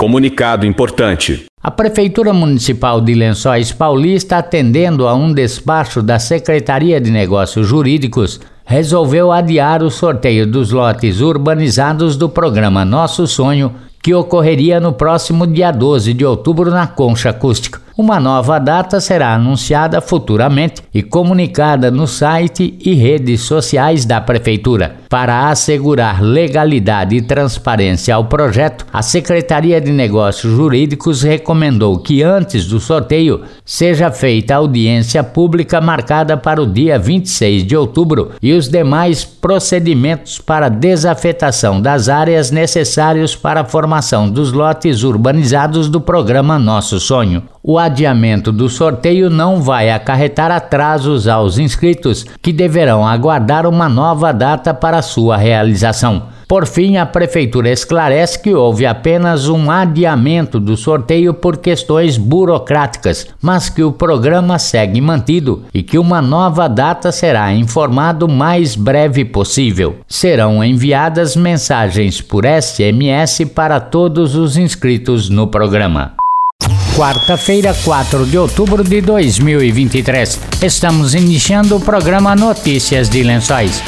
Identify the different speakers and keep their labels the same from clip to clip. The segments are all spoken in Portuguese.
Speaker 1: Comunicado importante.
Speaker 2: A Prefeitura Municipal de Lençóis Paulista, atendendo a um despacho da Secretaria de Negócios Jurídicos, resolveu adiar o sorteio dos lotes urbanizados do programa Nosso Sonho, que ocorreria no próximo dia 12 de outubro na Concha Acústica. Uma nova data será anunciada futuramente e comunicada no site e redes sociais da Prefeitura. Para assegurar legalidade e transparência ao projeto, a Secretaria de Negócios Jurídicos recomendou que antes do sorteio seja feita audiência pública marcada para o dia 26 de outubro e os demais procedimentos para desafetação das áreas necessários para a formação dos lotes urbanizados do programa Nosso Sonho. O adiamento do sorteio não vai acarretar atrasos aos inscritos, que deverão aguardar uma nova data para sua realização. Por fim, a Prefeitura esclarece que houve apenas um adiamento do sorteio por questões burocráticas, mas que o programa segue mantido e que uma nova data será informada o mais breve possível. Serão enviadas mensagens por SMS para todos os inscritos no programa quarta-feira, 4 de outubro de 2023. Estamos iniciando o programa Notícias de Lençóis.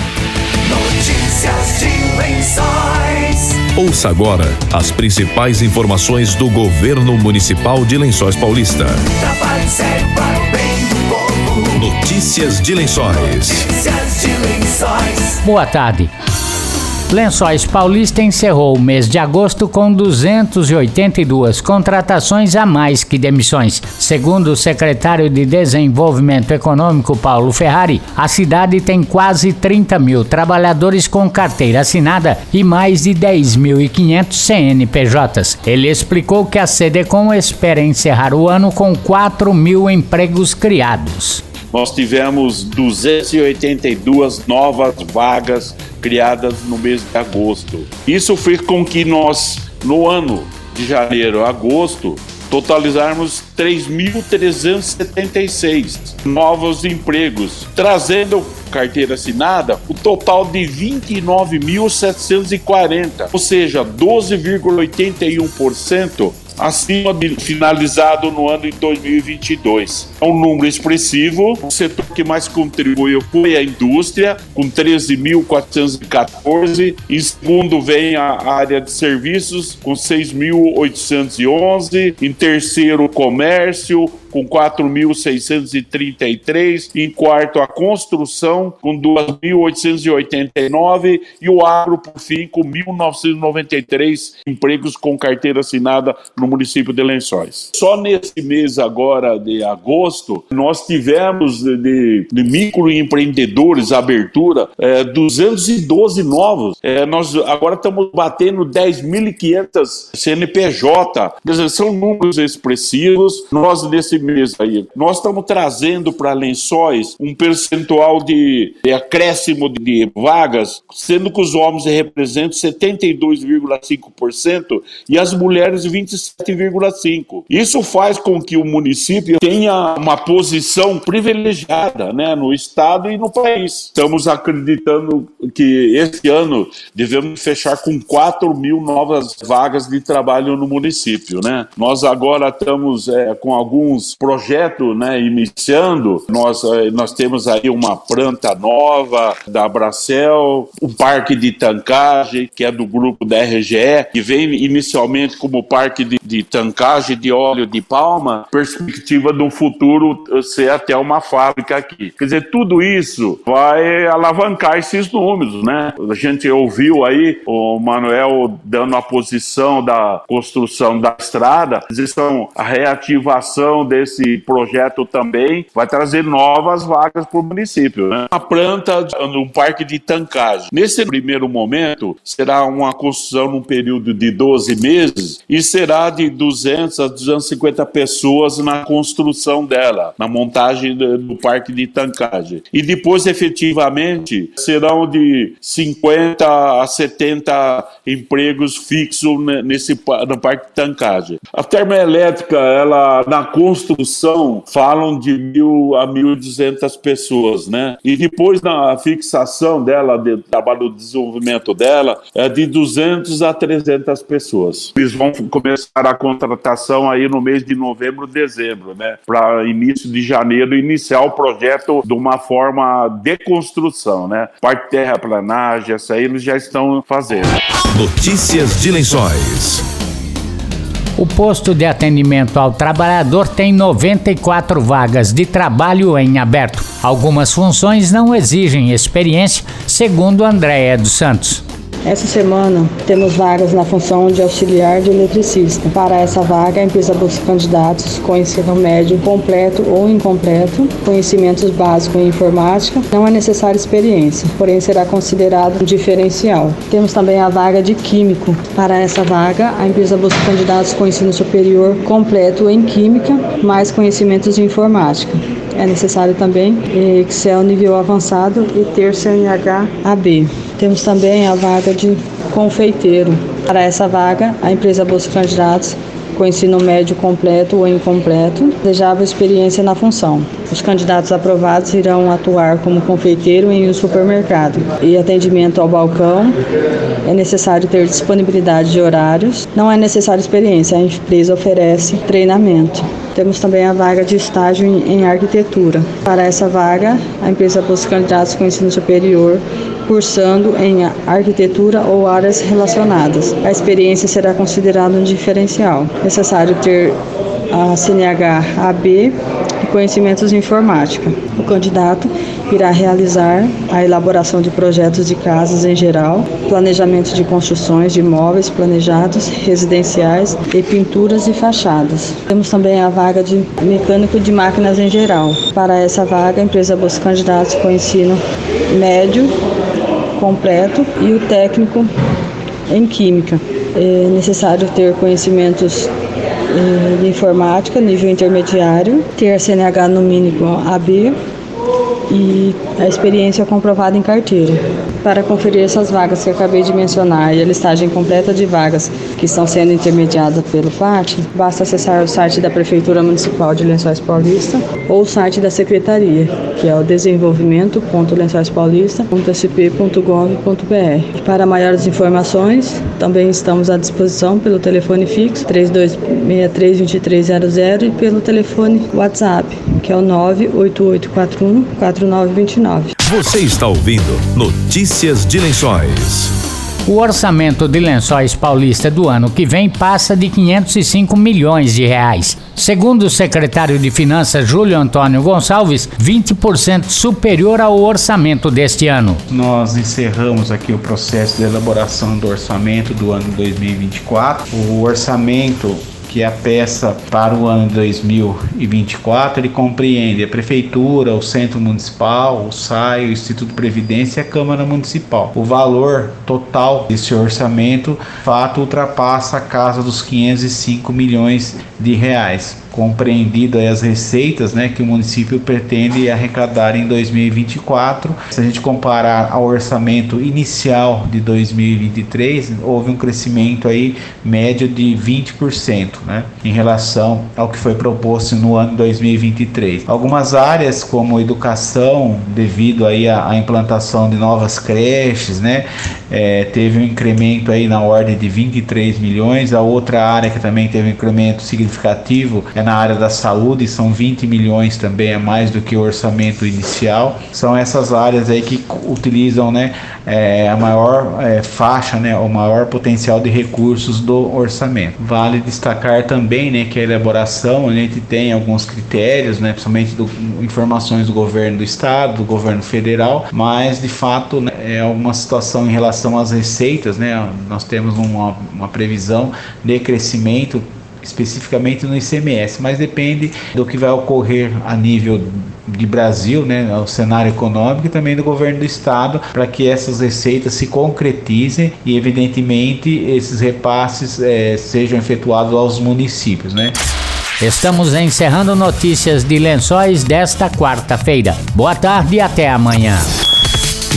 Speaker 3: Lençóis.
Speaker 4: Ouça agora as principais informações do governo municipal de Lençóis Paulista. Notícias de Lençóis.
Speaker 3: Notícias de Lençóis.
Speaker 2: Boa tarde. Lençóis Paulista encerrou o mês de agosto com 282 contratações a mais que demissões. Segundo o secretário de Desenvolvimento Econômico, Paulo Ferrari, a cidade tem quase 30 mil trabalhadores com carteira assinada e mais de 10.500 CNPJs. Ele explicou que a CDCOM espera encerrar o ano com 4 mil empregos criados
Speaker 5: nós tivemos 282 novas vagas criadas no mês de agosto. Isso fez com que nós, no ano de janeiro a agosto, totalizarmos 3.376 novos empregos, trazendo carteira assinada o total de 29.740, ou seja, 12,81% acima de finalizado no ano de 2022. É um número expressivo. O setor que mais contribuiu foi a indústria, com 13.414. Em segundo vem a área de serviços, com 6.811. Em terceiro, o comércio, com 4.633, em quarto a construção com 2.889 e o agro, por fim, com 1.993 empregos com carteira assinada no município de Lençóis. Só nesse mês agora de agosto, nós tivemos de, de microempreendedores, abertura, é, 212 novos. É, nós agora estamos batendo 10.500 CNPJ. São números expressivos. Nós, nesse mês aí. Nós estamos trazendo para Lençóis um percentual de, de acréscimo de vagas, sendo que os homens representam 72,5% e as mulheres 27,5%. Isso faz com que o município tenha uma posição privilegiada né, no estado e no país. Estamos acreditando que esse ano devemos fechar com 4 mil novas vagas de trabalho no município. Né? Nós agora estamos é, com alguns projetos né, iniciando. Nós, eh, nós temos aí uma planta nova da Bracel, um parque de tancagem, que é do grupo da RGE, que vem inicialmente como parque de, de tancagem de óleo de palma, perspectiva do futuro ser até uma fábrica aqui. Quer dizer, tudo isso vai alavancar esses números, né? A gente ouviu aí o Manuel dando a posição da construção da estrada, são a reativação de esse projeto também vai trazer novas vagas para o município. Né? A planta, um parque de tancagem. Nesse primeiro momento, será uma construção num período de 12 meses e será de 200 a 250 pessoas na construção dela, na montagem do parque de tancagem. E depois, efetivamente, serão de 50 a 70 empregos fixos nesse no parque de tancagem. A termoelétrica, ela na construção falam de mil a mil duzentas pessoas, né? E depois na fixação dela, de trabalho do desenvolvimento dela, é de 200 a 300 pessoas. Eles vão começar a contratação aí no mês de novembro, dezembro, né? Para início de janeiro iniciar o projeto de uma forma de construção, né? Parte terraplanagem, essa aí eles já estão fazendo.
Speaker 4: Notícias de Lençóis.
Speaker 2: O posto de atendimento ao trabalhador tem 94 vagas de trabalho em aberto. Algumas funções não exigem experiência, segundo Andréia dos Santos.
Speaker 6: Essa semana temos vagas na função de auxiliar de eletricista. Para essa vaga, a empresa busca candidatos com ensino médio completo ou incompleto, conhecimentos básicos em informática. Não é necessária experiência, porém será considerado um diferencial. Temos também a vaga de químico. Para essa vaga, a empresa busca candidatos com ensino superior completo em química, mais conhecimentos de informática. É necessário também Excel nível avançado e ter CNH AB. Temos também a vaga de confeiteiro. Para essa vaga, a empresa busca candidatos com ensino médio completo ou incompleto, desejável experiência na função. Os candidatos aprovados irão atuar como confeiteiro em um supermercado e atendimento ao balcão. É necessário ter disponibilidade de horários. Não é necessária experiência, a empresa oferece treinamento. Temos também a vaga de estágio em arquitetura. Para essa vaga, a empresa busca candidatos com ensino superior cursando em arquitetura ou áreas relacionadas. A experiência será considerada um diferencial. Necessário ter a CNH AB e conhecimentos de informática. O candidato irá realizar a elaboração de projetos de casas em geral, planejamento de construções de imóveis planejados, residenciais e pinturas e fachadas. Temos também a vaga de mecânico de máquinas em geral. Para essa vaga, a empresa busca candidatos com ensino médio completo e o técnico em química. É necessário ter conhecimentos eh, de informática, nível intermediário, ter CNH no mínimo AB e a experiência comprovada em carteira. Para conferir essas vagas que acabei de mencionar e a listagem completa de vagas que estão sendo intermediadas pelo PAT, basta acessar o site da Prefeitura Municipal de Lençóis Paulista ou o site da Secretaria, que é o desenvolvimento.lençoispaulista.sp.gov.br. Para maiores informações, também estamos à disposição pelo telefone fixo 3263-2300 e pelo telefone WhatsApp, que é o 98841 4929.
Speaker 4: Você está ouvindo Notícias de Lençóis.
Speaker 2: O orçamento de Lençóis Paulista do ano que vem passa de 505 milhões de reais. Segundo o secretário de Finanças Júlio Antônio Gonçalves, 20% superior ao orçamento deste ano.
Speaker 7: Nós encerramos aqui o processo de elaboração do orçamento do ano 2024. O orçamento que é a peça para o ano 2024, ele compreende a Prefeitura, o Centro Municipal, o SAI, o Instituto de Previdência e a Câmara Municipal. O valor total desse orçamento, fato, ultrapassa a casa dos 505 milhões de reais compreendido as receitas né, que o município pretende arrecadar em 2024. Se a gente comparar ao orçamento inicial de 2023, houve um crescimento aí médio de 20% né, em relação ao que foi proposto no ano 2023. Algumas áreas como educação, devido aí à, implantação de novas creches, né, é, teve um incremento aí na ordem de 23 milhões. A outra área que também teve um incremento significativo é na área da saúde, são 20 milhões também, é mais do que o orçamento inicial. São essas áreas aí que utilizam né, é, a maior é, faixa, né, o maior potencial de recursos do orçamento. Vale destacar também né, que a elaboração a gente tem alguns critérios, né, principalmente do, informações do governo do estado, do governo federal, mas de fato né, é uma situação em relação às receitas, né, nós temos uma, uma previsão de crescimento especificamente no ICMS, mas depende do que vai ocorrer a nível de Brasil, né, o cenário econômico e também do governo do estado, para que essas receitas se concretizem e, evidentemente, esses repasses eh, sejam efetuados aos municípios, né?
Speaker 2: Estamos encerrando notícias de lençóis desta quarta-feira. Boa tarde e até amanhã.